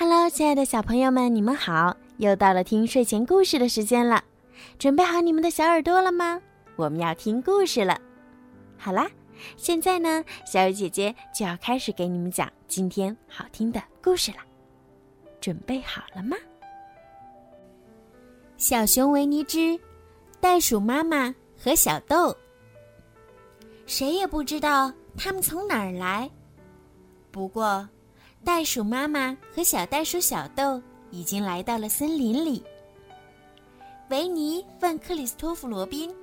Hello，亲爱的小朋友们，你们好！又到了听睡前故事的时间了，准备好你们的小耳朵了吗？我们要听故事了。好啦，现在呢，小雨姐姐就要开始给你们讲今天好听的故事了。准备好了吗？小熊维尼之袋鼠妈妈和小豆，谁也不知道他们从哪儿来。不过。袋鼠妈妈和小袋鼠小豆已经来到了森林里。维尼问克里斯托弗·罗宾：“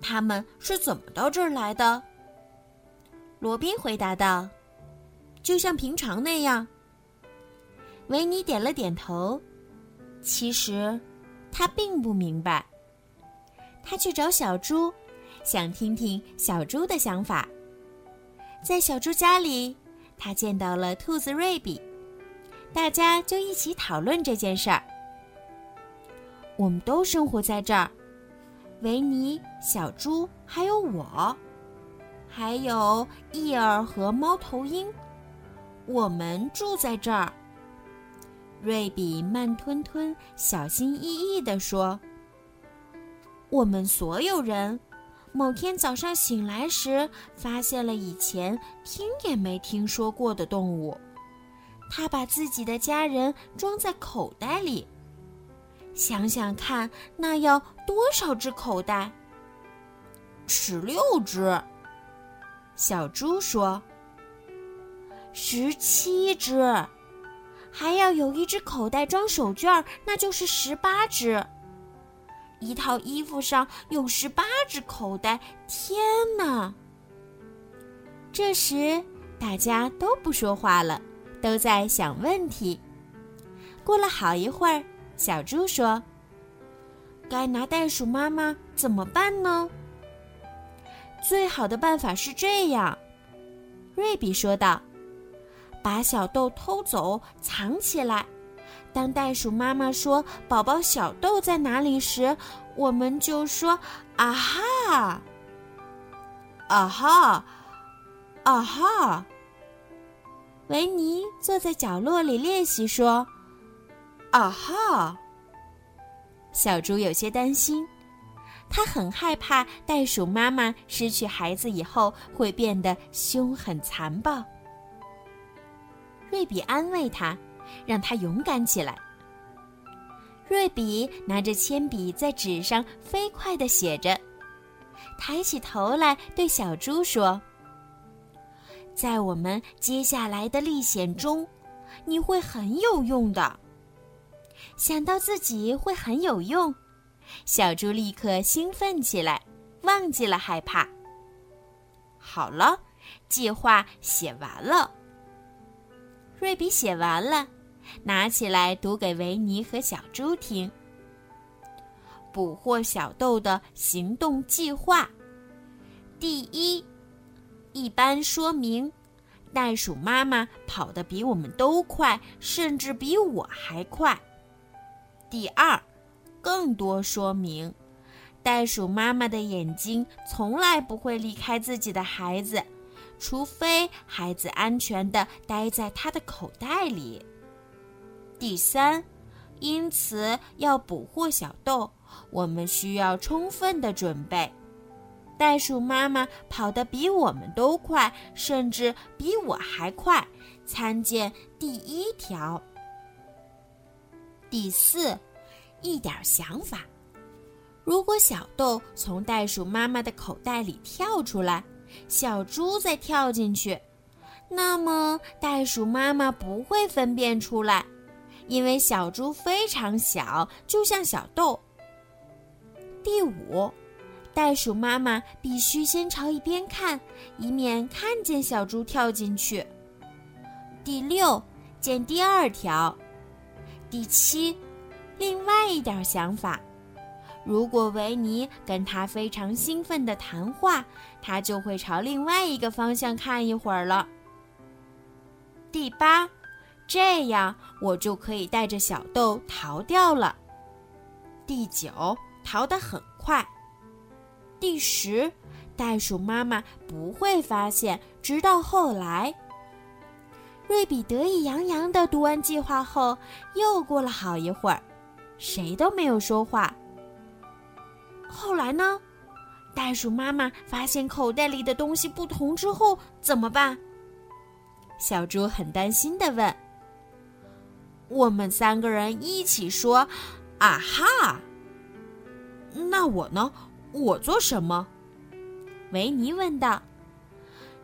他们是怎么到这儿来的？”罗宾回答道：“就像平常那样。”维尼点了点头。其实，他并不明白。他去找小猪，想听听小猪的想法。在小猪家里。他见到了兔子瑞比，大家就一起讨论这件事儿。我们都生活在这儿，维尼、小猪还有我，还有伊尔和猫头鹰，我们住在这儿。瑞比慢吞吞、小心翼翼地说：“我们所有人。”某天早上醒来时，发现了以前听也没听说过的动物。他把自己的家人装在口袋里。想想看，那要多少只口袋？十六只。小猪说：“十七只，还要有一只口袋装手绢，那就是十八只。”一套衣服上有十八只口袋，天哪！这时大家都不说话了，都在想问题。过了好一会儿，小猪说：“该拿袋鼠妈妈怎么办呢？”最好的办法是这样，瑞比说道：“把小豆偷走，藏起来。”当袋鼠妈妈说“宝宝小豆在哪里”时，我们就说“啊哈，啊哈，啊哈”。维尼坐在角落里练习说“啊哈”。小猪有些担心，他很害怕袋鼠妈妈失去孩子以后会变得凶狠残暴。瑞比安慰他。让他勇敢起来。瑞比拿着铅笔在纸上飞快地写着，抬起头来对小猪说：“在我们接下来的历险中，你会很有用的。”想到自己会很有用，小猪立刻兴奋起来，忘记了害怕。好了，计划写完了。瑞比写完了。拿起来读给维尼和小猪听。捕获小豆的行动计划：第一，一般说明，袋鼠妈妈跑得比我们都快，甚至比我还快。第二，更多说明，袋鼠妈妈的眼睛从来不会离开自己的孩子，除非孩子安全的待在它的口袋里。第三，因此要捕获小豆，我们需要充分的准备。袋鼠妈妈跑得比我们都快，甚至比我还快。参见第一条。第四，一点想法：如果小豆从袋鼠妈妈的口袋里跳出来，小猪再跳进去，那么袋鼠妈妈不会分辨出来。因为小猪非常小，就像小豆。第五，袋鼠妈妈必须先朝一边看，以免看见小猪跳进去。第六，见第二条。第七，另外一点想法：如果维尼跟他非常兴奋的谈话，他就会朝另外一个方向看一会儿了。第八。这样我就可以带着小豆逃掉了。第九，逃得很快。第十，袋鼠妈妈不会发现，直到后来。瑞比得意洋洋地读完计划后，又过了好一会儿，谁都没有说话。后来呢？袋鼠妈妈发现口袋里的东西不同之后怎么办？小猪很担心的问。我们三个人一起说：“啊哈！”那我呢？我做什么？维尼问道。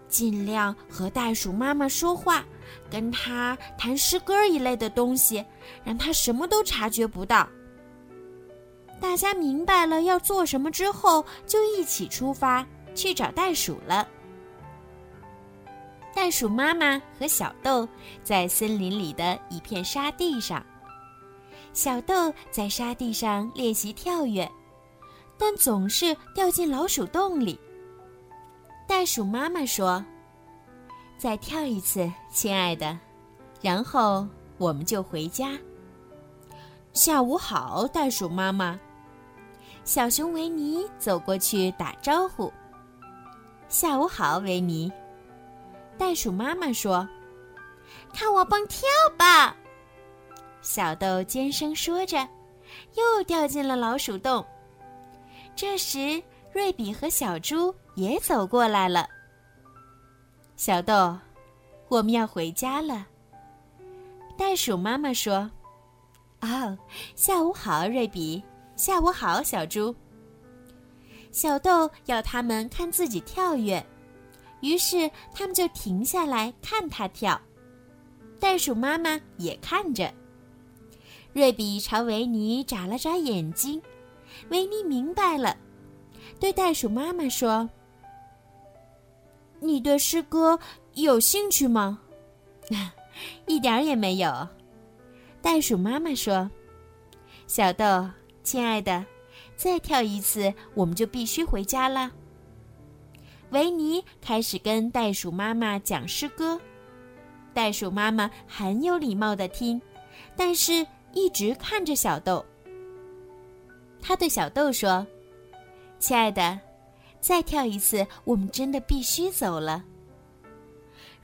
尽量和袋鼠妈妈说话，跟他谈诗歌一类的东西，让他什么都察觉不到。大家明白了要做什么之后，就一起出发去找袋鼠了。袋鼠妈妈和小豆在森林里的一片沙地上，小豆在沙地上练习跳跃，但总是掉进老鼠洞里。袋鼠妈妈说：“再跳一次，亲爱的，然后我们就回家。”下午好，袋鼠妈妈。小熊维尼走过去打招呼：“下午好，维尼。”袋鼠妈妈说：“看我蹦跳吧！”小豆尖声说着，又掉进了老鼠洞。这时，瑞比和小猪也走过来了。小豆，我们要回家了。袋鼠妈妈说：“哦，下午好，瑞比。”下午好，小猪。小豆要他们看自己跳跃，于是他们就停下来看他跳。袋鼠妈妈也看着。瑞比朝维尼眨了眨眼睛，维尼明白了，对袋鼠妈妈说：“你对诗歌有兴趣吗？”“ 一点也没有。”袋鼠妈妈说。小豆。亲爱的，再跳一次，我们就必须回家了。维尼开始跟袋鼠妈妈讲诗歌，袋鼠妈妈很有礼貌的听，但是一直看着小豆。他对小豆说：“亲爱的，再跳一次，我们真的必须走了。”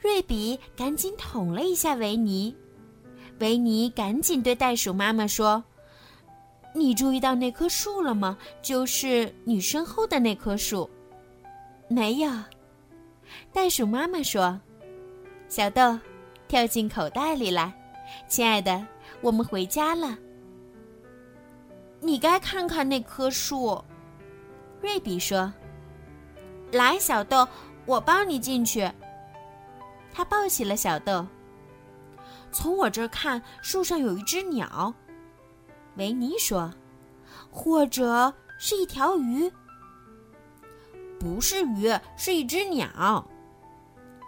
瑞比赶紧捅了一下维尼，维尼赶紧对袋鼠妈妈说。你注意到那棵树了吗？就是你身后的那棵树。没有，袋鼠妈妈说：“小豆，跳进口袋里来，亲爱的，我们回家了。”你该看看那棵树，瑞比说：“来，小豆，我帮你进去。”他抱起了小豆。从我这儿看，树上有一只鸟。维尼说：“或者是一条鱼，不是鱼，是一只鸟。”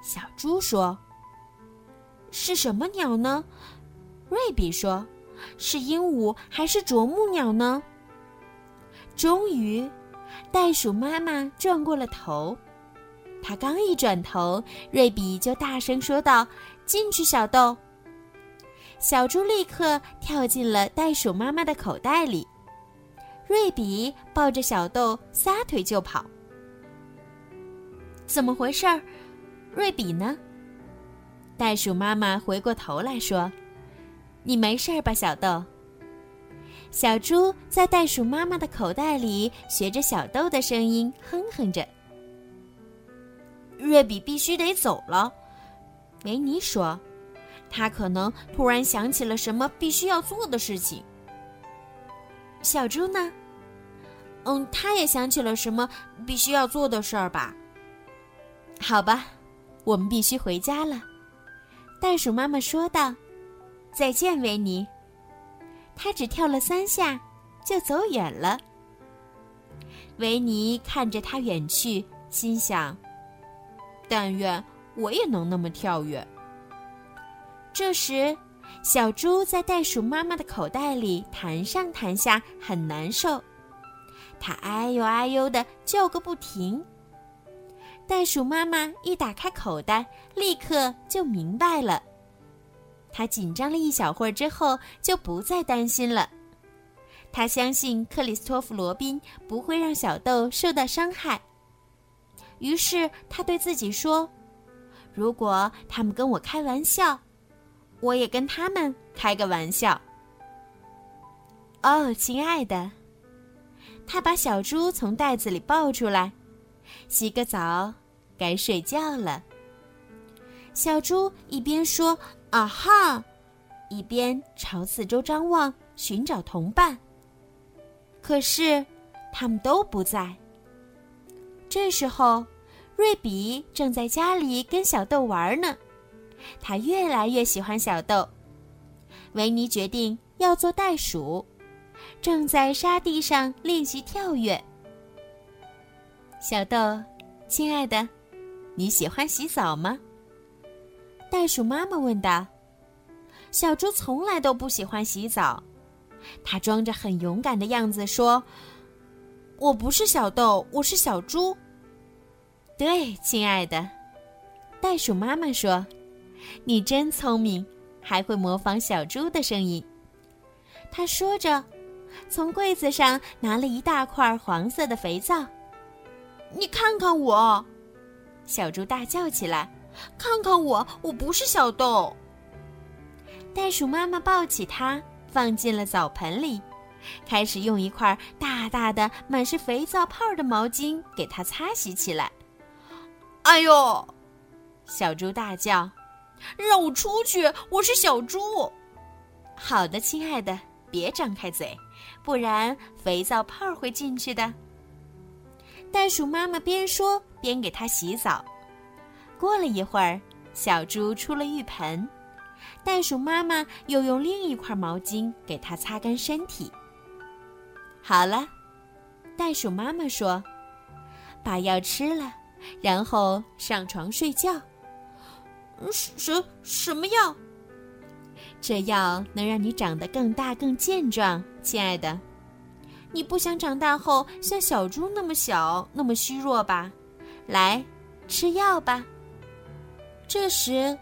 小猪说：“是什么鸟呢？”瑞比说：“是鹦鹉还是啄木鸟呢？”终于，袋鼠妈妈转过了头。她刚一转头，瑞比就大声说道：“进去，小豆。”小猪立刻跳进了袋鼠妈妈的口袋里，瑞比抱着小豆撒腿就跑。怎么回事儿？瑞比呢？袋鼠妈妈回过头来说：“你没事吧，小豆？”小猪在袋鼠妈妈的口袋里学着小豆的声音哼哼着。瑞比必须得走了，维尼说。他可能突然想起了什么必须要做的事情。小猪呢？嗯，他也想起了什么必须要做的事儿吧。好吧，我们必须回家了。袋鼠妈妈说道：“再见，维尼。”他只跳了三下，就走远了。维尼看着他远去，心想：“但愿我也能那么跳跃。”这时，小猪在袋鼠妈妈的口袋里弹上弹下，很难受。它哎呦哎呦的叫个不停。袋鼠妈妈一打开口袋，立刻就明白了。他紧张了一小会儿之后，就不再担心了。他相信克里斯托弗·罗宾不会让小豆受到伤害。于是他对自己说。如果他们跟我开玩笑，我也跟他们开个玩笑。哦，亲爱的，他把小猪从袋子里抱出来，洗个澡，该睡觉了。小猪一边说“啊哈”，一边朝四周张望，寻找同伴。可是，他们都不在。这时候，瑞比正在家里跟小豆玩呢。他越来越喜欢小豆。维尼决定要做袋鼠，正在沙地上练习跳跃。小豆，亲爱的，你喜欢洗澡吗？袋鼠妈妈问道：“小猪从来都不喜欢洗澡。”他装着很勇敢的样子说：“我不是小豆，我是小猪。”对，亲爱的，袋鼠妈妈说：“你真聪明，还会模仿小猪的声音。”他说着，从柜子上拿了一大块黄色的肥皂。“你看看我！”小猪大叫起来。看看我，我不是小豆。袋鼠妈妈抱起它，放进了澡盆里，开始用一块大大的、满是肥皂泡的毛巾给它擦洗起来。哎呦！小猪大叫：“让我出去！我是小猪。”好的，亲爱的，别张开嘴，不然肥皂泡会进去的。袋鼠妈妈边说边给它洗澡。过了一会儿，小猪出了浴盆，袋鼠妈妈又用另一块毛巾给它擦干身体。好了，袋鼠妈妈说：“把药吃了，然后上床睡觉。”什什么药？这药能让你长得更大、更健壮，亲爱的。你不想长大后像小猪那么小、那么虚弱吧？来，吃药吧。这时，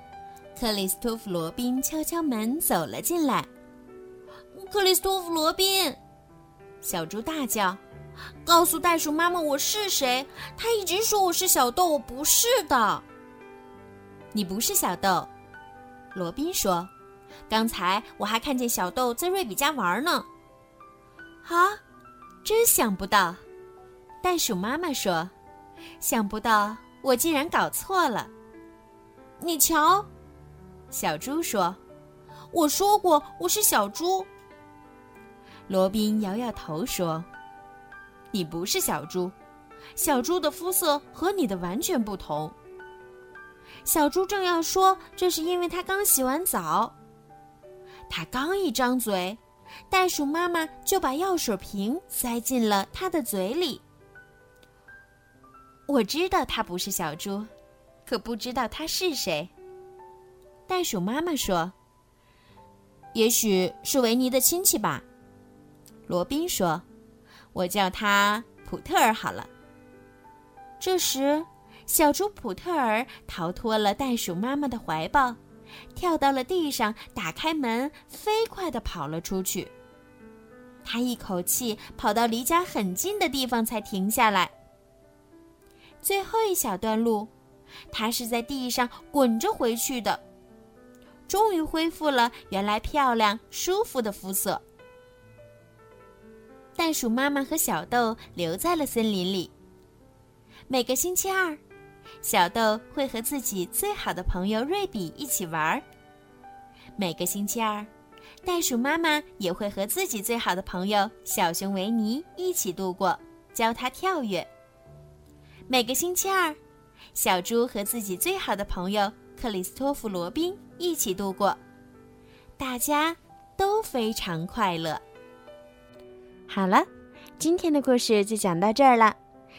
克里斯托弗·罗宾敲敲门走了进来。克里斯托弗·罗宾，小猪大叫：“告诉袋鼠妈妈我是谁！他一直说我是小豆，我不是的。”你不是小豆，罗宾说：“刚才我还看见小豆在瑞比家玩呢。”啊，真想不到，袋鼠妈妈说：“想不到我竟然搞错了。”你瞧，小猪说：“我说过我是小猪。”罗宾摇摇头说：“你不是小猪，小猪的肤色和你的完全不同。”小猪正要说这是因为他刚洗完澡，他刚一张嘴，袋鼠妈妈就把药水瓶塞进了它的嘴里。我知道它不是小猪。可不知道它是谁。袋鼠妈妈说：“也许是维尼的亲戚吧。”罗宾说：“我叫他普特尔好了。”这时，小猪普特尔逃脱了袋鼠妈妈的怀抱，跳到了地上，打开门，飞快地跑了出去。他一口气跑到离家很近的地方才停下来。最后一小段路。它是在地上滚着回去的，终于恢复了原来漂亮、舒服的肤色。袋鼠妈妈和小豆留在了森林里。每个星期二，小豆会和自己最好的朋友瑞比一起玩儿。每个星期二，袋鼠妈妈也会和自己最好的朋友小熊维尼一起度过，教他跳跃。每个星期二。小猪和自己最好的朋友克里斯托弗·罗宾一起度过，大家都非常快乐。好了，今天的故事就讲到这儿了。